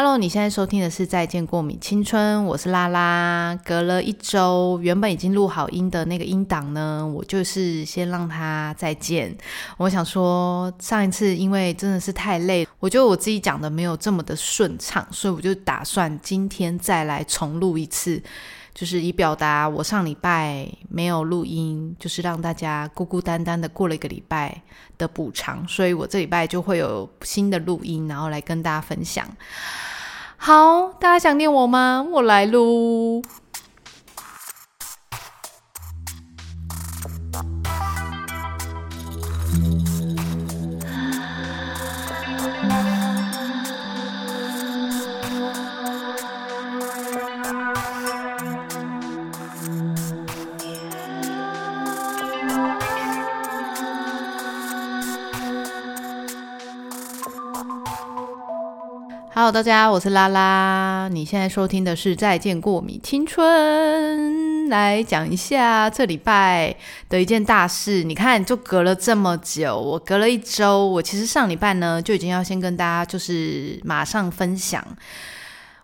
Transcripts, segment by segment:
Hello，你现在收听的是《再见过敏青春》，我是拉拉。隔了一周，原本已经录好音的那个音档呢，我就是先让它再见。我想说，上一次因为真的是太累，我觉得我自己讲的没有这么的顺畅，所以我就打算今天再来重录一次。就是以表达我上礼拜没有录音，就是让大家孤孤单单的过了一个礼拜的补偿，所以我这礼拜就会有新的录音，然后来跟大家分享。好，大家想念我吗？我来录。Hello，大家，我是拉拉。你现在收听的是《再见过米青春》，来讲一下这礼拜的一件大事。你看，就隔了这么久，我隔了一周。我其实上礼拜呢就已经要先跟大家，就是马上分享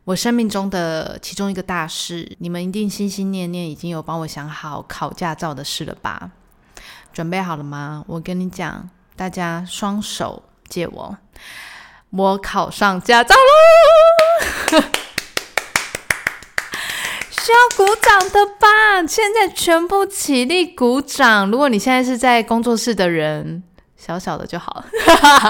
我生命中的其中一个大事。你们一定心心念念已经有帮我想好考驾照的事了吧？准备好了吗？我跟你讲，大家双手借我。我考上驾照喽！需要鼓掌的吧？现在全部起立鼓掌！如果你现在是在工作室的人，小小的就好了。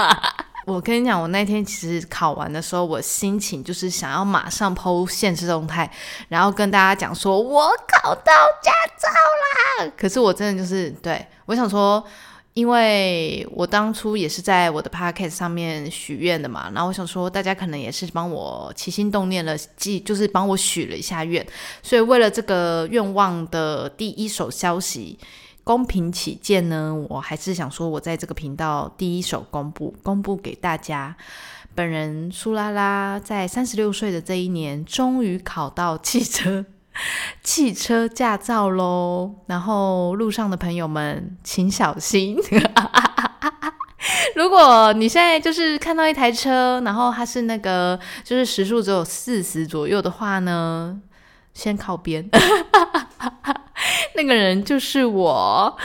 我跟你讲，我那天其实考完的时候，我心情就是想要马上剖现实动态，然后跟大家讲说我考到驾照啦。可是我真的就是对我想说。因为我当初也是在我的 podcast 上面许愿的嘛，然后我想说大家可能也是帮我起心动念了，记就是帮我许了一下愿，所以为了这个愿望的第一手消息，公平起见呢，我还是想说我在这个频道第一手公布，公布给大家，本人苏拉拉在三十六岁的这一年，终于考到汽车。汽车驾照喽，然后路上的朋友们请小心。如果你现在就是看到一台车，然后它是那个就是时速只有四十左右的话呢，先靠边。那个人就是我。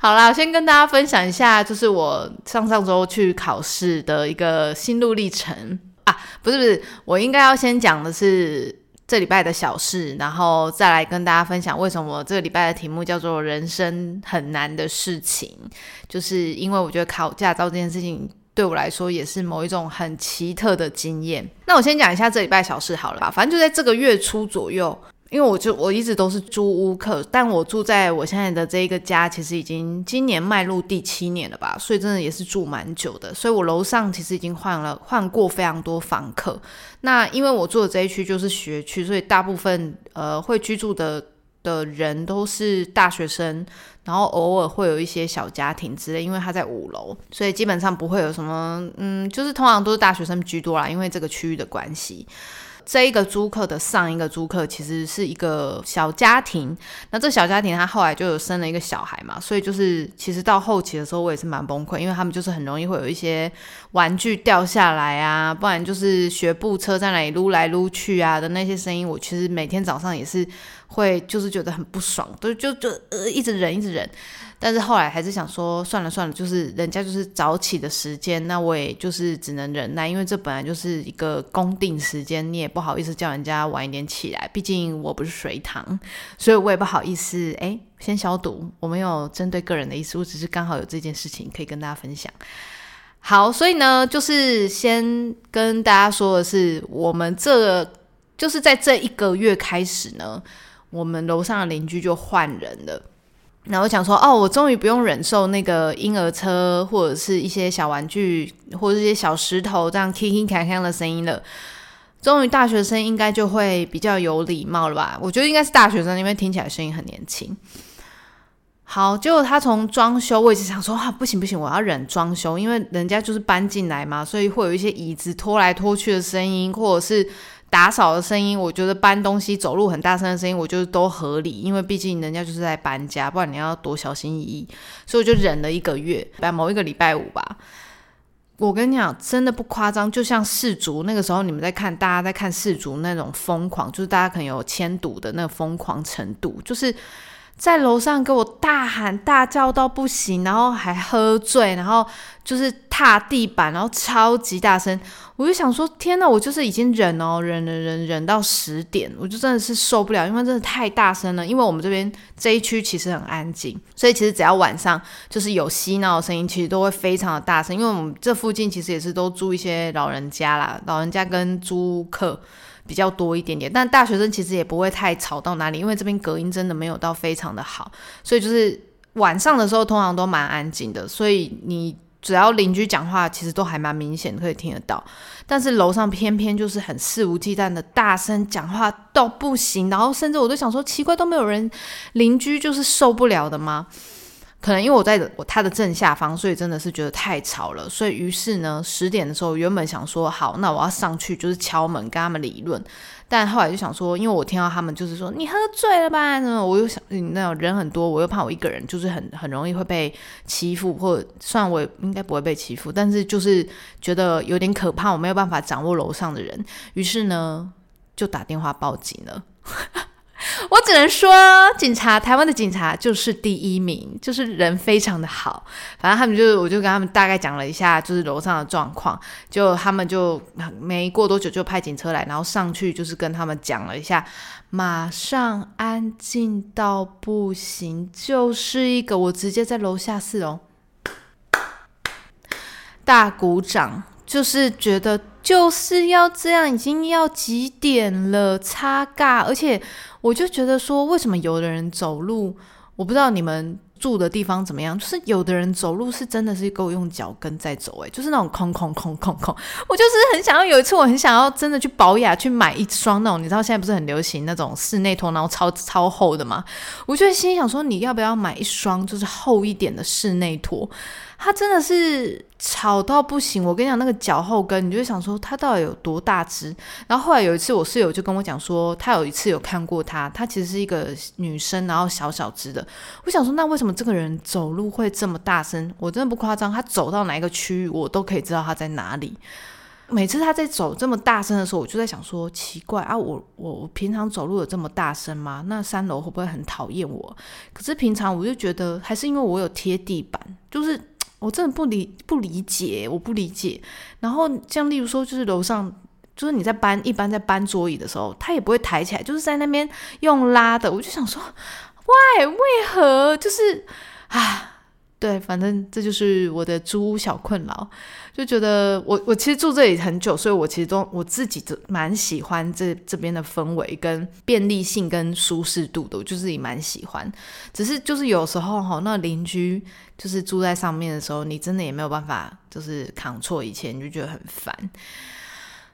好啦，先跟大家分享一下，就是我上上周去考试的一个心路历程啊，不是不是，我应该要先讲的是。这礼拜的小事，然后再来跟大家分享为什么这个礼拜的题目叫做“人生很难的事情”，就是因为我觉得考驾照这件事情对我来说也是某一种很奇特的经验。那我先讲一下这礼拜小事好了吧，反正就在这个月初左右。因为我就我一直都是租屋客，但我住在我现在的这一个家，其实已经今年迈入第七年了吧，所以真的也是住蛮久的。所以我楼上其实已经换了换过非常多房客。那因为我住的这一区就是学区，所以大部分呃会居住的的人都是大学生，然后偶尔会有一些小家庭之类。因为他在五楼，所以基本上不会有什么嗯，就是通常都是大学生居多啦，因为这个区域的关系。这一个租客的上一个租客其实是一个小家庭，那这小家庭他后来就有生了一个小孩嘛，所以就是其实到后期的时候我也是蛮崩溃，因为他们就是很容易会有一些玩具掉下来啊，不然就是学步车在那里撸来撸去啊的那些声音，我其实每天早上也是会就是觉得很不爽，都就就呃一直忍一直忍。但是后来还是想说，算了算了，就是人家就是早起的时间，那我也就是只能忍耐，因为这本来就是一个公定时间，你也不好意思叫人家晚一点起来，毕竟我不是水塘，所以我也不好意思，哎，先消毒，我没有针对个人的意思，我只是刚好有这件事情可以跟大家分享。好，所以呢，就是先跟大家说的是，我们这就是在这一个月开始呢，我们楼上的邻居就换人了。然后想说，哦，我终于不用忍受那个婴儿车或者是一些小玩具或者一些小石头这样 kicking 开开的声音了。终于大学生应该就会比较有礼貌了吧？我觉得应该是大学生，因为听起来声音很年轻。好，结果他从装修，我一直想说，啊，不行不行，我要忍装修，因为人家就是搬进来嘛，所以会有一些椅子拖来拖去的声音，或者是。打扫的声音，我觉得搬东西、走路很大声的声音，我觉得都合理，因为毕竟人家就是在搬家，不然你要多小心翼翼。所以我就忍了一个月，把某一个礼拜五吧，我跟你讲，真的不夸张，就像氏族那个时候，你们在看，大家在看氏族那种疯狂，就是大家可能有迁赌的那个疯狂程度，就是。在楼上给我大喊大叫到不行，然后还喝醉，然后就是踏地板，然后超级大声。我就想说，天呐，我就是已经忍哦，忍忍忍忍到十点，我就真的是受不了，因为真的太大声了。因为我们这边这一区其实很安静，所以其实只要晚上就是有嬉闹的声音，其实都会非常的大声。因为我们这附近其实也是都住一些老人家啦，老人家跟租客。比较多一点点，但大学生其实也不会太吵到哪里，因为这边隔音真的没有到非常的好，所以就是晚上的时候通常都蛮安静的，所以你只要邻居讲话，其实都还蛮明显可以听得到。但是楼上偏偏就是很肆无忌惮的大声讲话到不行，然后甚至我都想说，奇怪，都没有人邻居就是受不了的吗？可能因为我在我他的正下方，所以真的是觉得太吵了。所以于是呢，十点的时候原本想说好，那我要上去就是敲门跟他们理论。但后来就想说，因为我听到他们就是说你喝醉了吧？那我又想那种人很多，我又怕我一个人就是很 很容易会被欺负，或者虽然我应该不会被欺负，但是就是觉得有点可怕，我没有办法掌握楼上的人。于是呢，就打电话报警了。我只能说，警察，台湾的警察就是第一名，就是人非常的好。反正他们就，我就跟他们大概讲了一下，就是楼上的状况。就他们就没过多久就派警车来，然后上去就是跟他们讲了一下，马上安静到不行，就是一个我直接在楼下四楼大鼓掌，就是觉得就是要这样，已经要几点了，擦尬，而且。我就觉得说，为什么有的人走路，我不知道你们住的地方怎么样，就是有的人走路是真的是够用脚跟在走，诶，就是那种空空空空空。我就是很想要有一次，我很想要真的去保养去买一双那种，你知道现在不是很流行那种室内拖，然后超超厚的吗？我就心想说，你要不要买一双就是厚一点的室内拖？他真的是吵到不行，我跟你讲，那个脚后跟，你就想说他到底有多大只。然后后来有一次，我室友就跟我讲说，他有一次有看过他，他其实是一个女生，然后小小只的。我想说，那为什么这个人走路会这么大声？我真的不夸张，他走到哪一个区域，我都可以知道他在哪里。每次他在走这么大声的时候，我就在想说，奇怪啊，我我我平常走路有这么大声吗？那三楼会不会很讨厌我？可是平常我就觉得，还是因为我有贴地板，就是。我真的不理不理解，我不理解。然后像例如说，就是楼上，就是你在搬，一般在搬桌椅的时候，他也不会抬起来，就是在那边用拉的。我就想说，why？为何？就是啊。对，反正这就是我的租屋小困扰，就觉得我我其实住这里很久，所以我其实都我自己蛮喜欢这这边的氛围跟便利性跟舒适度的，我就自己蛮喜欢。只是就是有时候哈，那邻居就是住在上面的时候，你真的也没有办法就是扛错一切，你就觉得很烦。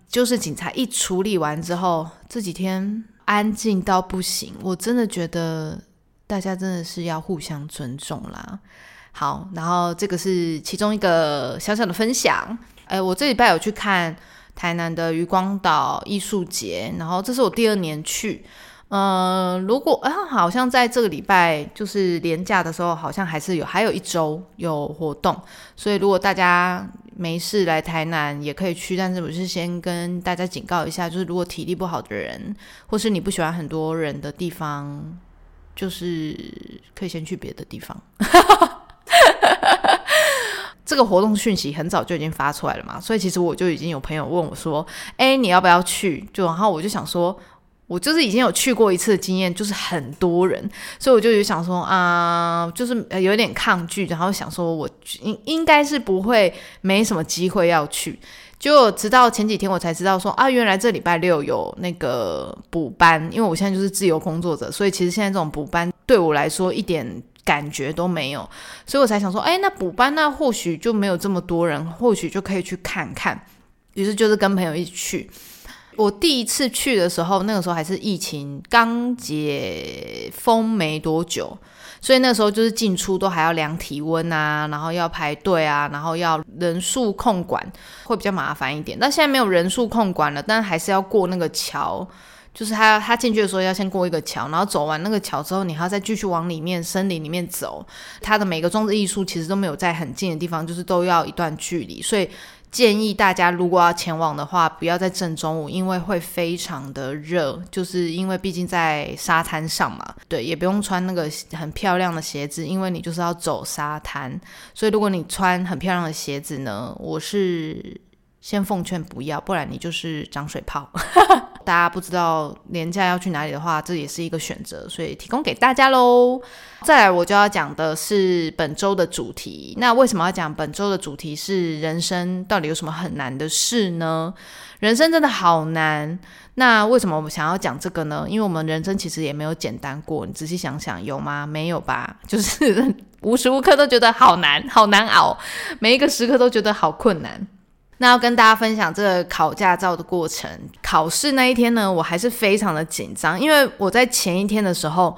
就是警察一处理完之后，这几天安静到不行，我真的觉得大家真的是要互相尊重啦。好，然后这个是其中一个小小的分享。哎，我这礼拜有去看台南的渔光岛艺术节，然后这是我第二年去。嗯，如果啊，好像在这个礼拜就是年假的时候，好像还是有还有一周有活动，所以如果大家没事来台南也可以去，但是我是先跟大家警告一下，就是如果体力不好的人，或是你不喜欢很多人的地方，就是可以先去别的地方。这个活动讯息很早就已经发出来了嘛，所以其实我就已经有朋友问我说：“哎，你要不要去？”就然后我就想说，我就是已经有去过一次的经验，就是很多人，所以我就有想说啊，就是有点抗拒，然后想说我应应该是不会没什么机会要去。就直到前几天我才知道说啊，原来这礼拜六有那个补班，因为我现在就是自由工作者，所以其实现在这种补班对我来说一点。感觉都没有，所以我才想说，哎，那补班那或许就没有这么多人，或许就可以去看看。于是就是跟朋友一起去。我第一次去的时候，那个时候还是疫情刚解封没多久，所以那时候就是进出都还要量体温啊，然后要排队啊，然后要人数控管，会比较麻烦一点。但现在没有人数控管了，但还是要过那个桥。就是他他进去的时候要先过一个桥，然后走完那个桥之后，你还要再继续往里面森林里面走。它的每个装置艺术其实都没有在很近的地方，就是都要一段距离，所以。建议大家如果要前往的话，不要在正中午，因为会非常的热，就是因为毕竟在沙滩上嘛。对，也不用穿那个很漂亮的鞋子，因为你就是要走沙滩。所以如果你穿很漂亮的鞋子呢，我是先奉劝不要，不然你就是长水泡。大家不知道年假要去哪里的话，这也是一个选择，所以提供给大家喽。再来，我就要讲的是本周的主题。那为什么要讲本周的主题是人生到底有什么很难的事呢？人生真的好难。那为什么我们想要讲这个呢？因为我们人生其实也没有简单过。你仔细想想，有吗？没有吧？就是无时无刻都觉得好难，好难熬，每一个时刻都觉得好困难。那要跟大家分享这个考驾照的过程。考试那一天呢，我还是非常的紧张，因为我在前一天的时候。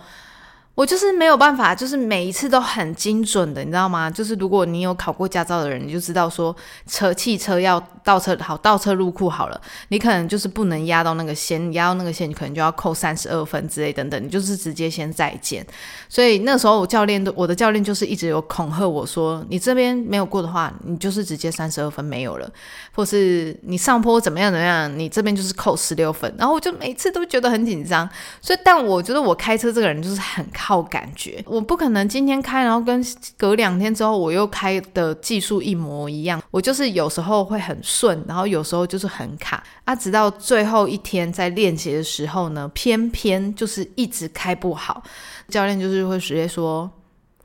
我就是没有办法，就是每一次都很精准的，你知道吗？就是如果你有考过驾照的人，你就知道说车汽车要倒车好倒车入库好了，你可能就是不能压到那个线，压到那个线，你可能就要扣三十二分之类等等，你就是直接先再见。所以那时候我教练都我的教练就是一直有恐吓我说，你这边没有过的话，你就是直接三十二分没有了，或是你上坡怎么样怎么样，你这边就是扣十六分。然后我就每次都觉得很紧张，所以但我觉得我开车这个人就是很。靠感觉，我不可能今天开，然后跟隔两天之后我又开的技术一模一样。我就是有时候会很顺，然后有时候就是很卡啊。直到最后一天在练习的时候呢，偏偏就是一直开不好。教练就是会直接说：“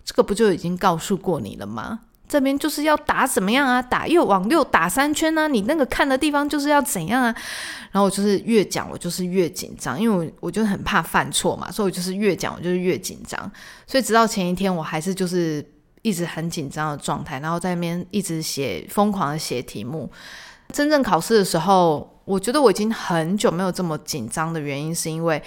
这个不就已经告诉过你了吗？”这边就是要打怎么样啊？打右往右打三圈呢？你那个看的地方就是要怎样啊？然后我就是越讲我就是越紧张，因为我我就很怕犯错嘛，所以我就是越讲我就是越紧张。所以直到前一天，我还是就是一直很紧张的状态，然后在那边一直写疯狂的写题目。真正考试的时候，我觉得我已经很久没有这么紧张的原因，是因为。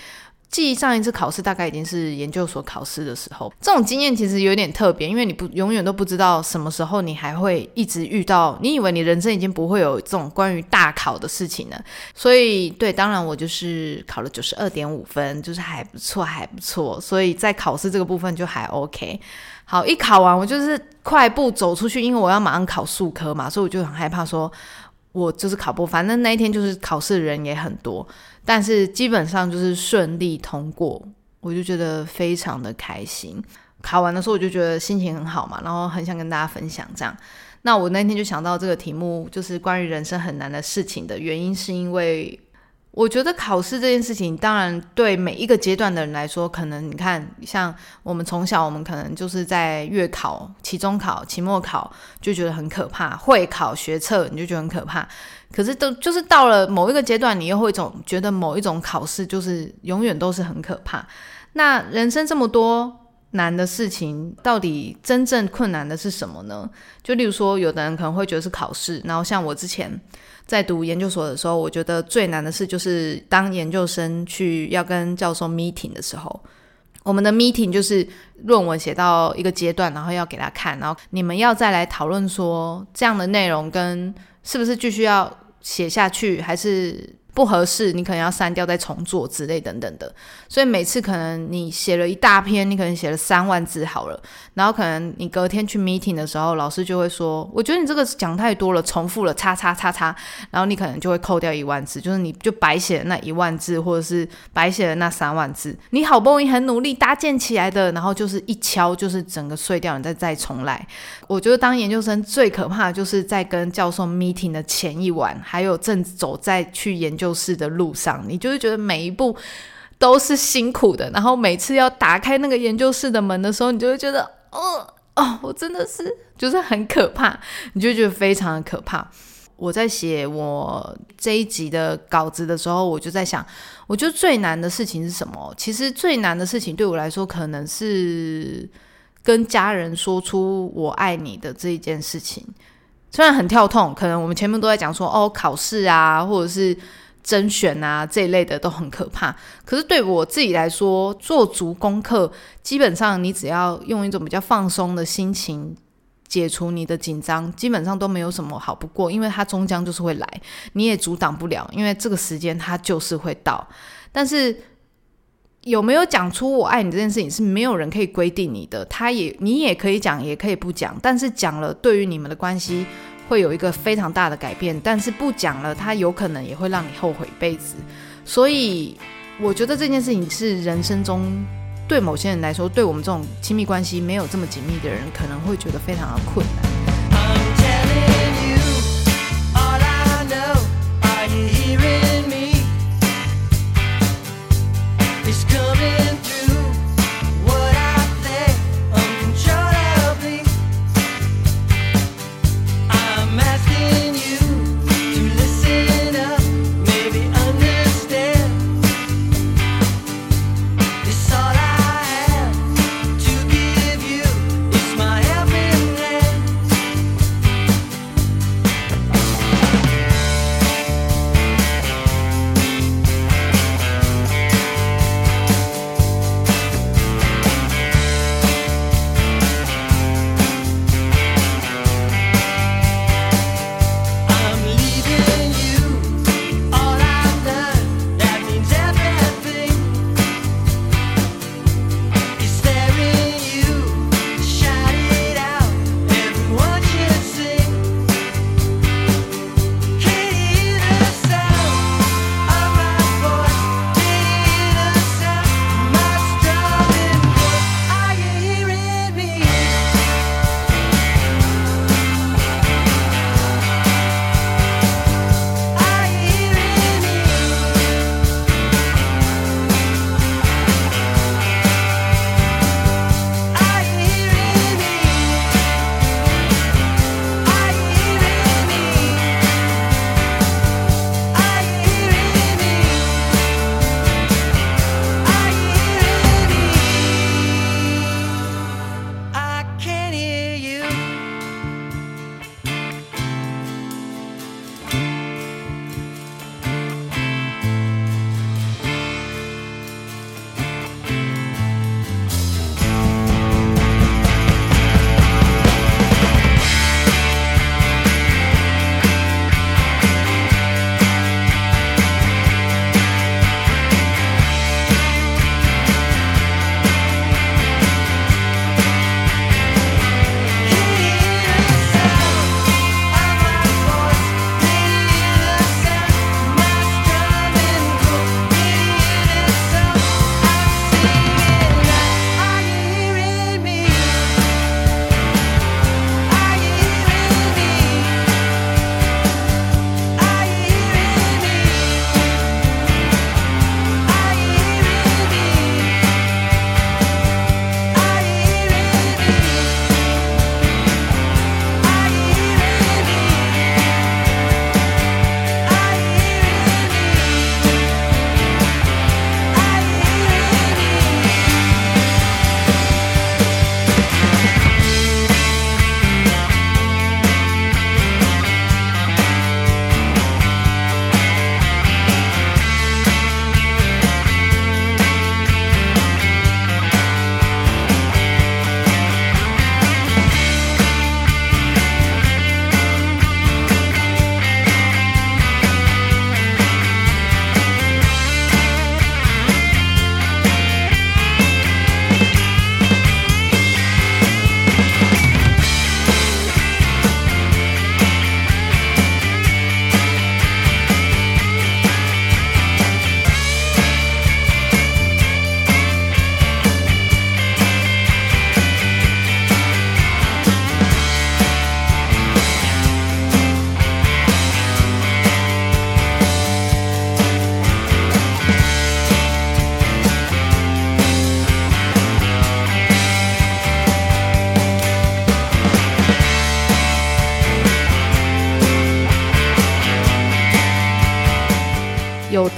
记忆上一次考试大概已经是研究所考试的时候，这种经验其实有点特别，因为你不永远都不知道什么时候你还会一直遇到。你以为你人生已经不会有这种关于大考的事情了，所以对，当然我就是考了九十二点五分，就是还不错，还不错。所以在考试这个部分就还 OK。好，一考完我就是快步走出去，因为我要马上考数科嘛，所以我就很害怕说。我就是考不，反正那一天就是考试的人也很多，但是基本上就是顺利通过，我就觉得非常的开心。考完的时候我就觉得心情很好嘛，然后很想跟大家分享这样。那我那天就想到这个题目，就是关于人生很难的事情的原因，是因为。我觉得考试这件事情，当然对每一个阶段的人来说，可能你看，像我们从小，我们可能就是在月考、期中考、期末考就觉得很可怕，会考、学测你就觉得很可怕。可是都就是到了某一个阶段，你又会总觉得某一种考试就是永远都是很可怕。那人生这么多难的事情，到底真正困难的是什么呢？就例如说，有的人可能会觉得是考试，然后像我之前。在读研究所的时候，我觉得最难的事就是当研究生去要跟教授 meeting 的时候，我们的 meeting 就是论文写到一个阶段，然后要给他看，然后你们要再来讨论说这样的内容跟是不是继续要写下去，还是。不合适，你可能要删掉再重做之类等等的。所以每次可能你写了一大篇，你可能写了三万字好了，然后可能你隔天去 meeting 的时候，老师就会说：“我觉得你这个讲太多了，重复了，叉叉叉叉。”然后你可能就会扣掉一万字，就是你就白写了那一万字，或者是白写了那三万字。你好不容易很努力搭建起来的，然后就是一敲就是整个碎掉，你再再重来。我觉得当研究生最可怕的就是在跟教授 meeting 的前一晚，还有正走在去研究。就是的路上，你就会觉得每一步都是辛苦的，然后每次要打开那个研究室的门的时候，你就会觉得，哦哦，我真的是就是很可怕，你就觉得非常的可怕。我在写我这一集的稿子的时候，我就在想，我觉得最难的事情是什么？其实最难的事情对我来说，可能是跟家人说出我爱你的这一件事情。虽然很跳痛，可能我们前面都在讲说，哦，考试啊，或者是。甄选啊这一类的都很可怕，可是对我自己来说，做足功课，基本上你只要用一种比较放松的心情解除你的紧张，基本上都没有什么好不过，因为它终将就是会来，你也阻挡不了，因为这个时间它就是会到。但是有没有讲出我爱你这件事情是没有人可以规定你的，他也你也可以讲，也可以不讲，但是讲了对于你们的关系会有一个非常大的改变，但是不讲了，他有可能也会让你后悔一辈子。所以我觉得这件事情是人生中。对某些人来说，对我们这种亲密关系没有这么紧密的人，可能会觉得非常的困难。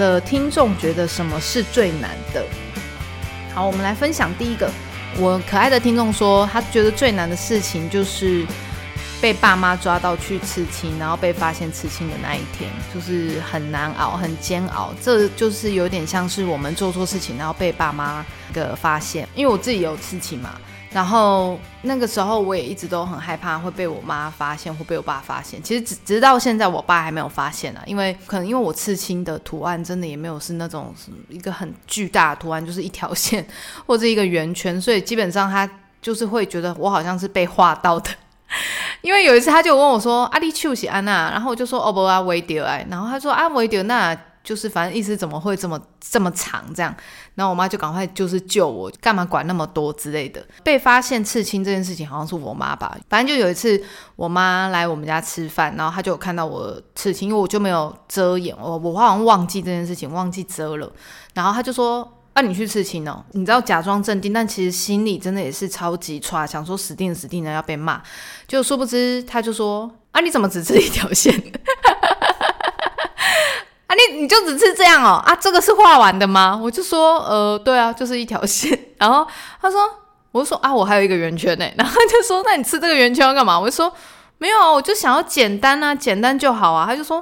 的听众觉得什么是最难的？好，我们来分享第一个。我可爱的听众说，他觉得最难的事情就是被爸妈抓到去刺青，然后被发现刺青的那一天，就是很难熬、很煎熬。这就是有点像是我们做错事情，然后被爸妈个发现。因为我自己有刺青嘛。然后那个时候我也一直都很害怕会被我妈发现，会被我爸发现。其实直直到现在，我爸还没有发现啊，因为可能因为我刺青的图案真的也没有是那种一个很巨大的图案，就是一条线或者一个圆圈，所以基本上他就是会觉得我好像是被画到的。因为有一次他就问我说：“阿丽丘西安娜。”然后我就说：“哦不啊，维迪哎。”然后他说：“啊维迪那。”就是反正意思怎么会这么这么长这样，然后我妈就赶快就是救我，干嘛管那么多之类的。被发现刺青这件事情好像是我妈吧，反正就有一次我妈来我们家吃饭，然后她就有看到我刺青，因为我就没有遮掩，我我好像忘记这件事情，忘记遮了。然后她就说：“啊，你去刺青哦。”你知道假装镇定，但其实心里真的也是超级差，想说死定死定了要被骂。就殊不知她就说：“啊，你怎么只刺一条线？”啊你你就只是这样哦啊，这个是画完的吗？我就说，呃，对啊，就是一条线。然后他说，我就说啊，我还有一个圆圈呢。然后他就说，那你吃这个圆圈要干嘛？我就说，没有啊，我就想要简单啊，简单就好啊。他就说，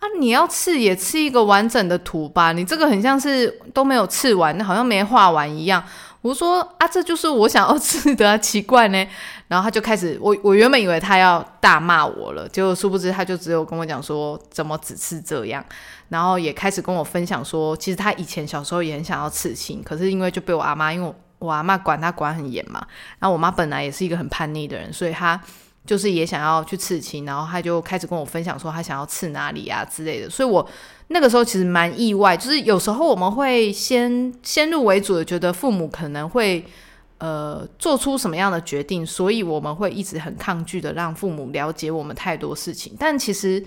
啊，你要刺也刺一个完整的图吧，你这个很像是都没有刺完，好像没画完一样。我说啊，这就是我想要吃的，奇怪呢。然后他就开始，我我原本以为他要大骂我了，结果殊不知他就只有跟我讲说，怎么只吃这样。然后也开始跟我分享说，其实他以前小时候也很想要刺青，可是因为就被我阿妈，因为我阿妈管他管很严嘛。然后我妈本来也是一个很叛逆的人，所以她就是也想要去刺青。然后他就开始跟我分享说，他想要刺哪里啊之类的。所以我那个时候其实蛮意外，就是有时候我们会先先入为主的觉得父母可能会呃做出什么样的决定，所以我们会一直很抗拒的让父母了解我们太多事情。但其实。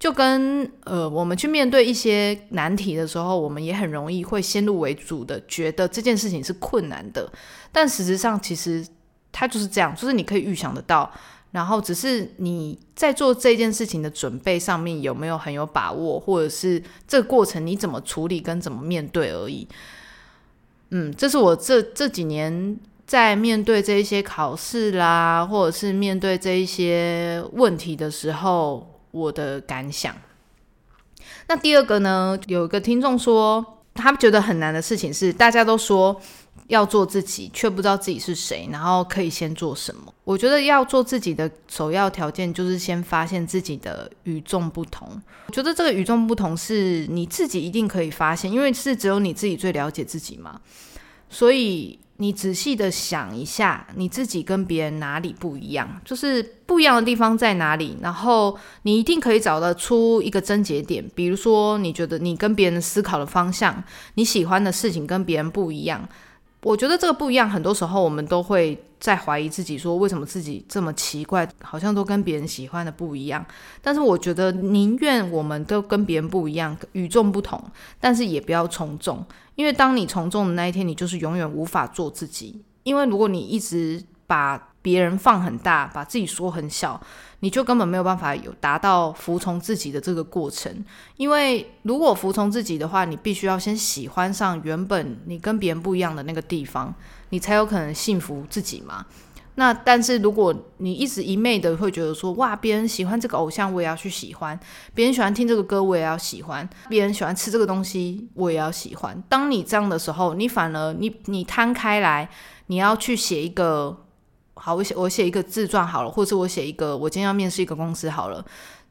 就跟呃，我们去面对一些难题的时候，我们也很容易会先入为主的觉得这件事情是困难的，但实质上其实它就是这样，就是你可以预想得到，然后只是你在做这件事情的准备上面有没有很有把握，或者是这个过程你怎么处理跟怎么面对而已。嗯，这是我这这几年在面对这一些考试啦，或者是面对这一些问题的时候。我的感想。那第二个呢？有一个听众说，他觉得很难的事情是，大家都说要做自己，却不知道自己是谁，然后可以先做什么。我觉得要做自己的首要条件就是先发现自己的与众不同。我觉得这个与众不同是你自己一定可以发现，因为是只有你自己最了解自己嘛。所以。你仔细的想一下，你自己跟别人哪里不一样？就是不一样的地方在哪里？然后你一定可以找得出一个症结点。比如说，你觉得你跟别人思考的方向，你喜欢的事情跟别人不一样。我觉得这个不一样，很多时候我们都会在怀疑自己，说为什么自己这么奇怪，好像都跟别人喜欢的不一样。但是我觉得，宁愿我们都跟别人不一样，与众不同，但是也不要从众，因为当你从众的那一天，你就是永远无法做自己。因为如果你一直把别人放很大，把自己说很小。你就根本没有办法有达到服从自己的这个过程，因为如果服从自己的话，你必须要先喜欢上原本你跟别人不一样的那个地方，你才有可能幸福自己嘛。那但是如果你一直一昧的会觉得说，哇，别人喜欢这个偶像，我也要去喜欢；别人喜欢听这个歌，我也要喜欢；别人喜欢吃这个东西，我也要喜欢。当你这样的时候，你反而你你摊开来，你要去写一个。好，我写我写一个自传好了，或者我写一个我今天要面试一个公司好了。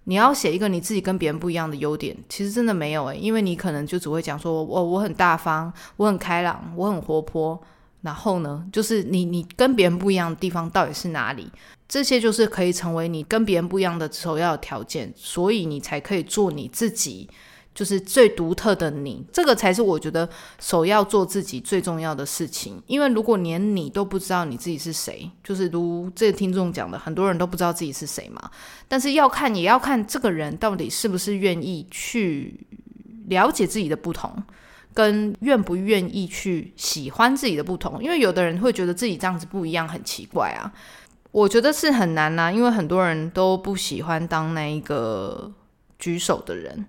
你要写一个你自己跟别人不一样的优点，其实真的没有诶，因为你可能就只会讲说，我我很大方，我很开朗，我很活泼。然后呢，就是你你跟别人不一样的地方到底是哪里？这些就是可以成为你跟别人不一样的首要条件，所以你才可以做你自己。就是最独特的你，这个才是我觉得首要做自己最重要的事情。因为如果连你都不知道你自己是谁，就是如这个听众讲的，很多人都不知道自己是谁嘛。但是要看，也要看这个人到底是不是愿意去了解自己的不同，跟愿不愿意去喜欢自己的不同。因为有的人会觉得自己这样子不一样，很奇怪啊。我觉得是很难呐，因为很多人都不喜欢当那一个举手的人。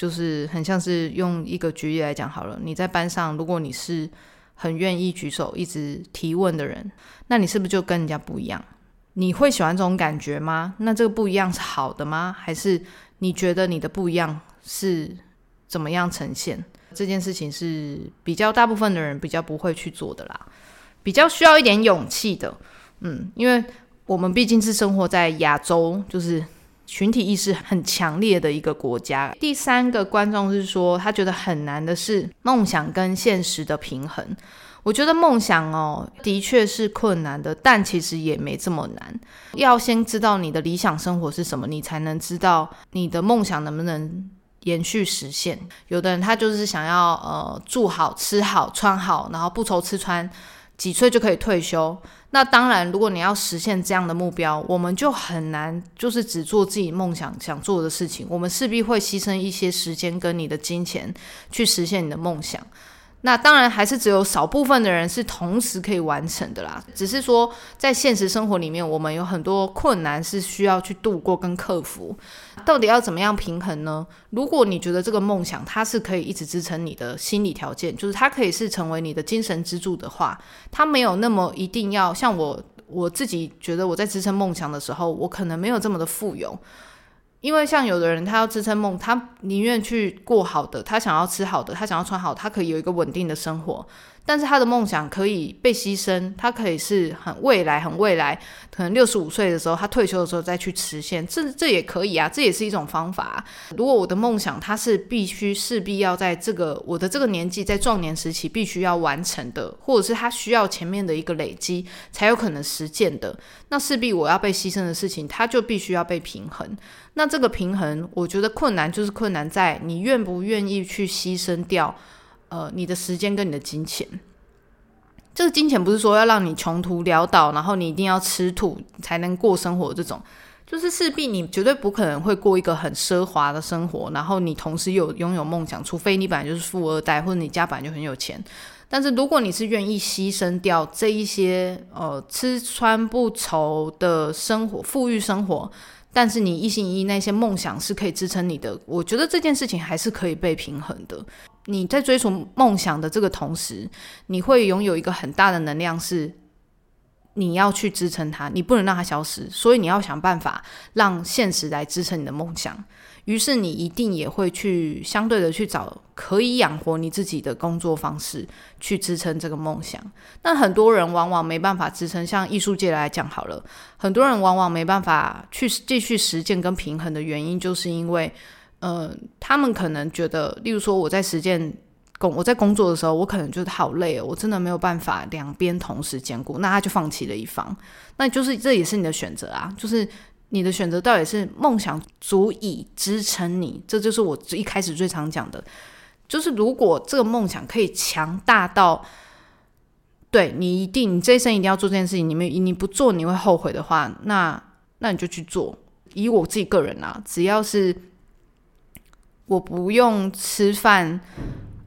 就是很像是用一个举例来讲好了，你在班上，如果你是很愿意举手、一直提问的人，那你是不是就跟人家不一样？你会喜欢这种感觉吗？那这个不一样是好的吗？还是你觉得你的不一样是怎么样呈现？这件事情是比较大部分的人比较不会去做的啦。比较需要一点勇气的。嗯，因为我们毕竟是生活在亚洲，就是群体意识很强烈的一个国家。第三个观众是说，他觉得很难的是梦想跟现实的平衡。我觉得梦想哦，的确是困难的，但其实也没这么难。要先知道你的理想生活是什么，你才能知道你的梦想能不能延续实现。有的人他就是想要呃住好、吃好、穿好，然后不愁吃穿，几岁就可以退休。那当然，如果你要实现这样的目标，我们就很难就是只做自己梦想想做的事情，我们势必会牺牲一些时间跟你的金钱去实现你的梦想。那当然还是只有少部分的人是同时可以完成的啦。只是说，在现实生活里面，我们有很多困难是需要去度过跟克服。到底要怎么样平衡呢？如果你觉得这个梦想它是可以一直支撑你的心理条件，就是它可以是成为你的精神支柱的话，它没有那么一定要像我我自己觉得我在支撑梦想的时候，我可能没有这么的富有。因为像有的人，他要支撑梦，他宁愿去过好的，他想要吃好的，他想要穿好，他可以有一个稳定的生活。但是他的梦想可以被牺牲，他可以是很未来、很未来，可能六十五岁的时候，他退休的时候再去实现，这这也可以啊，这也是一种方法。如果我的梦想它是必须势必要在这个我的这个年纪，在壮年时期必须要完成的，或者是他需要前面的一个累积才有可能实现的，那势必我要被牺牲的事情，它就必须要被平衡。那这个平衡，我觉得困难就是困难在你愿不愿意去牺牲掉。呃，你的时间跟你的金钱，这个金钱不是说要让你穷途潦倒，然后你一定要吃土才能过生活这种，就是势必你绝对不可能会过一个很奢华的生活，然后你同时又拥有梦想，除非你本来就是富二代，或者你家本来就很有钱。但是如果你是愿意牺牲掉这一些呃吃穿不愁的生活、富裕生活，但是你一心一意那些梦想是可以支撑你的，我觉得这件事情还是可以被平衡的。你在追逐梦想的这个同时，你会拥有一个很大的能量，是你要去支撑它，你不能让它消失，所以你要想办法让现实来支撑你的梦想。于是你一定也会去相对的去找可以养活你自己的工作方式，去支撑这个梦想。那很多人往往没办法支撑，像艺术界来讲好了，很多人往往没办法去继续实践跟平衡的原因，就是因为。呃，他们可能觉得，例如说我在实践工，我在工作的时候，我可能觉得好累哦，我真的没有办法两边同时兼顾，那他就放弃了一方，那就是这也是你的选择啊，就是你的选择到底是梦想足以支撑你，这就是我一开始最常讲的，就是如果这个梦想可以强大到，对你一定，你这一生一定要做这件事情，你没你不做你会后悔的话，那那你就去做。以我自己个人啊，只要是。我不用吃饭，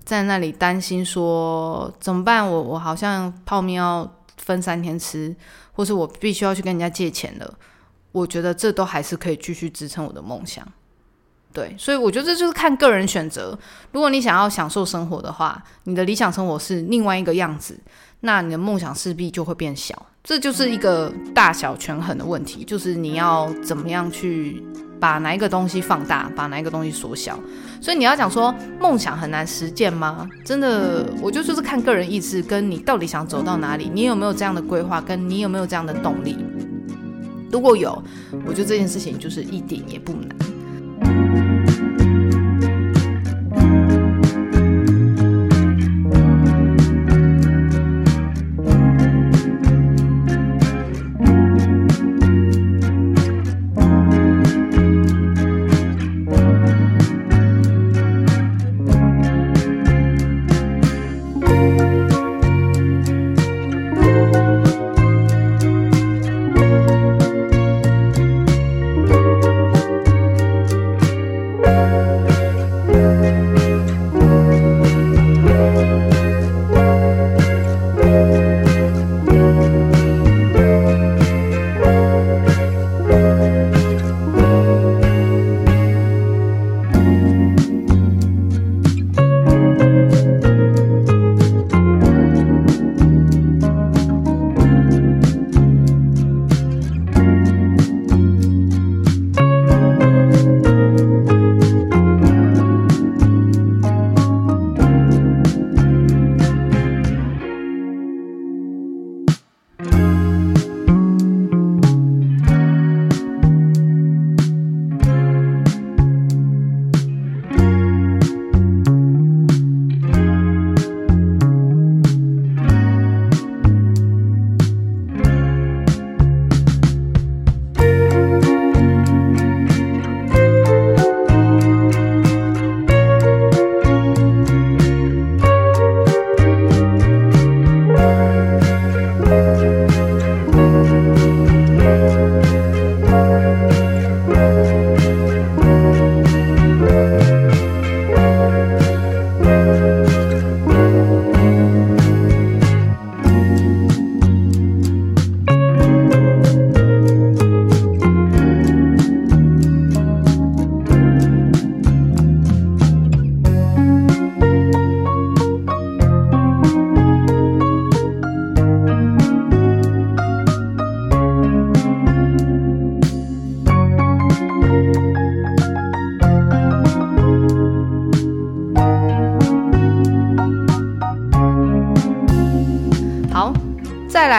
在那里担心说怎么办？我我好像泡面要分三天吃，或是我必须要去跟人家借钱了。我觉得这都还是可以继续支撑我的梦想。对，所以我觉得这就是看个人选择。如果你想要享受生活的话，你的理想生活是另外一个样子，那你的梦想势必就会变小。这就是一个大小权衡的问题，就是你要怎么样去。把哪一个东西放大，把哪一个东西缩小，所以你要讲说梦想很难实践吗？真的，我觉得就是看个人意志，跟你到底想走到哪里，你有没有这样的规划，跟你有没有这样的动力。如果有，我觉得这件事情就是一点也不难。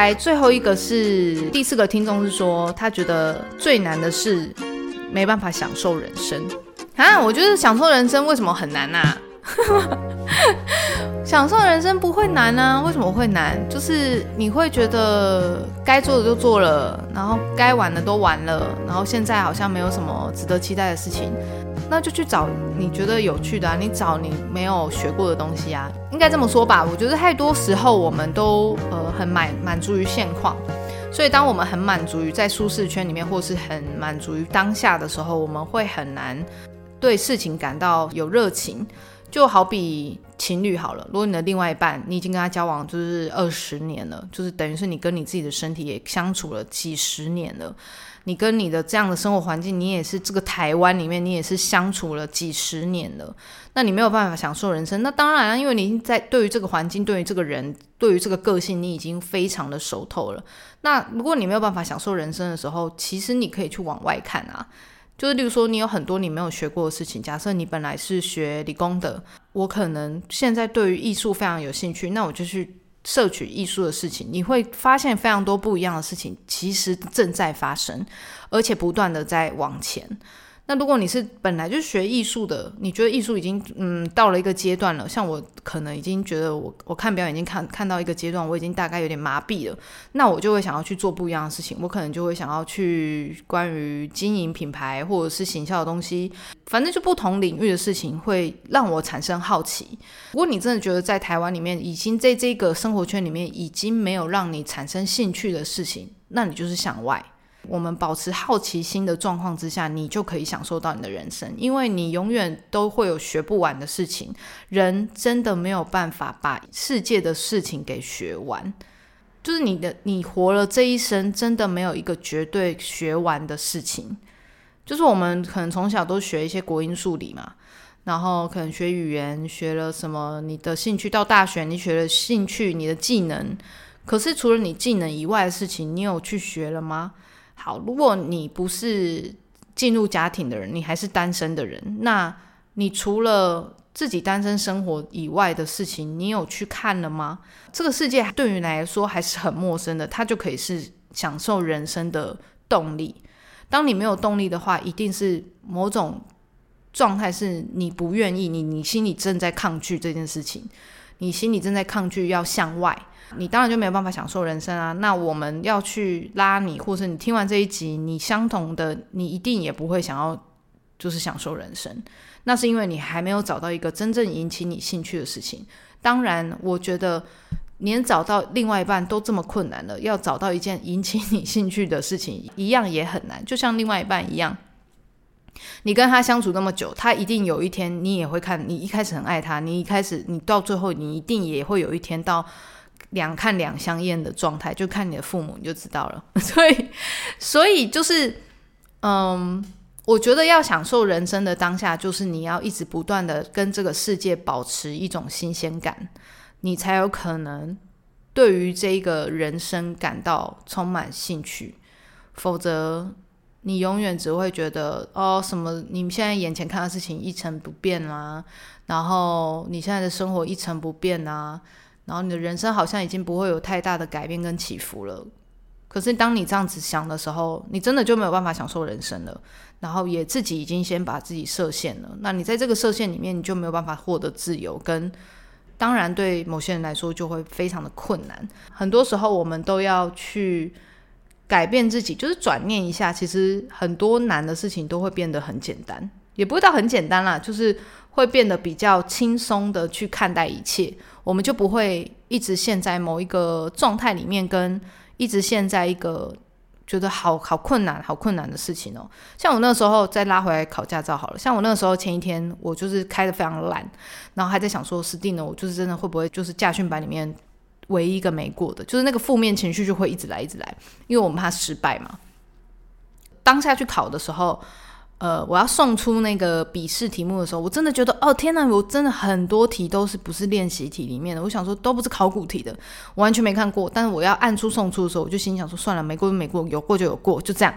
来最后一个是第四个听众是说，他觉得最难的是没办法享受人生啊。我觉得享受人生为什么很难啊？享受人生不会难啊？为什么会难？就是你会觉得该做的都做了，然后该玩的都玩了，然后现在好像没有什么值得期待的事情，那就去找你觉得有趣的啊，你找你没有学过的东西啊，应该这么说吧？我觉得太多时候我们都呃很满满足于现况，所以当我们很满足于在舒适圈里面，或是很满足于当下的时候，我们会很难对事情感到有热情。就好比情侣好了，如果你的另外一半，你已经跟他交往就是二十年了，就是等于是你跟你自己的身体也相处了几十年了，你跟你的这样的生活环境，你也是这个台湾里面，你也是相处了几十年了，那你没有办法享受人生。那当然了，因为你在对于这个环境，对于这个人，对于这个个性，你已经非常的熟透了。那如果你没有办法享受人生的时候，其实你可以去往外看啊。就是，例如说，你有很多你没有学过的事情。假设你本来是学理工的，我可能现在对于艺术非常有兴趣，那我就去摄取艺术的事情。你会发现非常多不一样的事情，其实正在发生，而且不断的在往前。那如果你是本来就学艺术的，你觉得艺术已经嗯到了一个阶段了，像我可能已经觉得我我看表演已经看看到一个阶段，我已经大概有点麻痹了，那我就会想要去做不一样的事情，我可能就会想要去关于经营品牌或者是行销的东西，反正就不同领域的事情会让我产生好奇。如果你真的觉得在台湾里面已经在这个生活圈里面已经没有让你产生兴趣的事情，那你就是向外。我们保持好奇心的状况之下，你就可以享受到你的人生，因为你永远都会有学不完的事情。人真的没有办法把世界的事情给学完，就是你的你活了这一生，真的没有一个绝对学完的事情。就是我们可能从小都学一些国音数理嘛，然后可能学语言，学了什么？你的兴趣到大学，你学了兴趣，你的技能。可是除了你技能以外的事情，你有去学了吗？好，如果你不是进入家庭的人，你还是单身的人，那你除了自己单身生活以外的事情，你有去看了吗？这个世界对于你来说还是很陌生的，它就可以是享受人生的动力。当你没有动力的话，一定是某种状态是你不愿意，你你心里正在抗拒这件事情，你心里正在抗拒要向外。你当然就没有办法享受人生啊！那我们要去拉你，或者你听完这一集，你相同的，你一定也不会想要就是享受人生。那是因为你还没有找到一个真正引起你兴趣的事情。当然，我觉得连找到另外一半都这么困难了，要找到一件引起你兴趣的事情，一样也很难。就像另外一半一样，你跟他相处那么久，他一定有一天你也会看。你一开始很爱他，你一开始你到最后，你一定也会有一天到。两看两相厌的状态，就看你的父母你就知道了。所以，所以就是，嗯，我觉得要享受人生的当下，就是你要一直不断的跟这个世界保持一种新鲜感，你才有可能对于这个人生感到充满兴趣。否则，你永远只会觉得哦，什么你现在眼前看到事情一成不变啊，然后你现在的生活一成不变啊。然后你的人生好像已经不会有太大的改变跟起伏了。可是当你这样子想的时候，你真的就没有办法享受人生了。然后也自己已经先把自己设限了。那你在这个设限里面，你就没有办法获得自由。跟当然对某些人来说就会非常的困难。很多时候我们都要去改变自己，就是转念一下，其实很多难的事情都会变得很简单，也不会到很简单啦，就是会变得比较轻松的去看待一切。我们就不会一直陷在某一个状态里面，跟一直陷在一个觉得好好困难、好困难的事情哦。像我那时候再拉回来考驾照好了，像我那个时候前一天我就是开的非常烂，然后还在想说，死定了，我就是真的会不会就是驾训班里面唯一一个没过的，就是那个负面情绪就会一直来一直来，因为我们怕失败嘛。当下去考的时候。呃，我要送出那个笔试题目的时候，我真的觉得，哦天哪，我真的很多题都是不是练习题里面的。我想说，都不是考古题的，我完全没看过。但是我要按出送出的时候，我就心想说，算了，没过就没过，有过就有过，就这样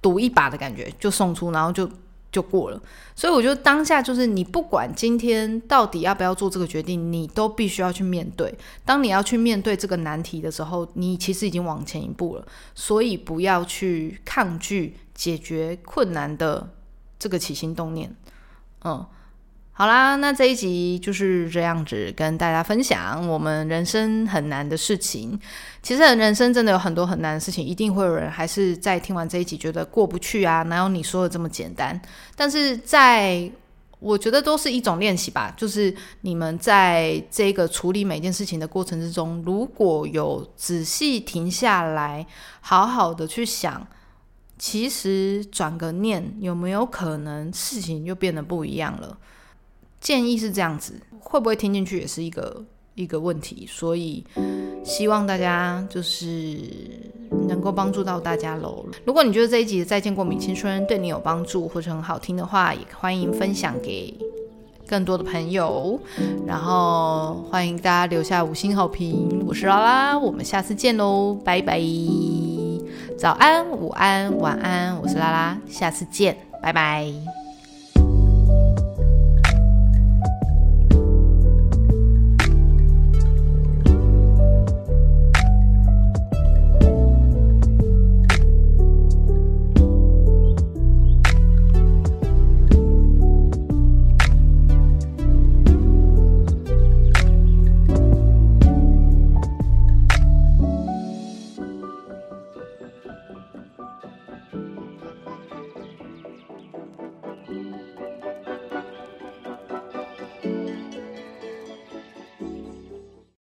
赌一把的感觉就送出，然后就就过了。所以我觉得当下就是你不管今天到底要不要做这个决定，你都必须要去面对。当你要去面对这个难题的时候，你其实已经往前一步了。所以不要去抗拒解决困难的这个起心动念。嗯。好啦，那这一集就是这样子跟大家分享我们人生很难的事情。其实人生真的有很多很难的事情，一定会有人还是在听完这一集觉得过不去啊，哪有你说的这么简单？但是在我觉得都是一种练习吧，就是你们在这个处理每件事情的过程之中，如果有仔细停下来，好好的去想，其实转个念，有没有可能事情就变得不一样了？建议是这样子，会不会听进去也是一个一个问题，所以希望大家就是能够帮助到大家喽。如果你觉得这一集的《再见过敏青春》对你有帮助或者很好听的话，也欢迎分享给更多的朋友，然后欢迎大家留下五星好评。我是拉拉，我们下次见喽，拜拜！早安、午安、晚安，我是拉拉，下次见，拜拜。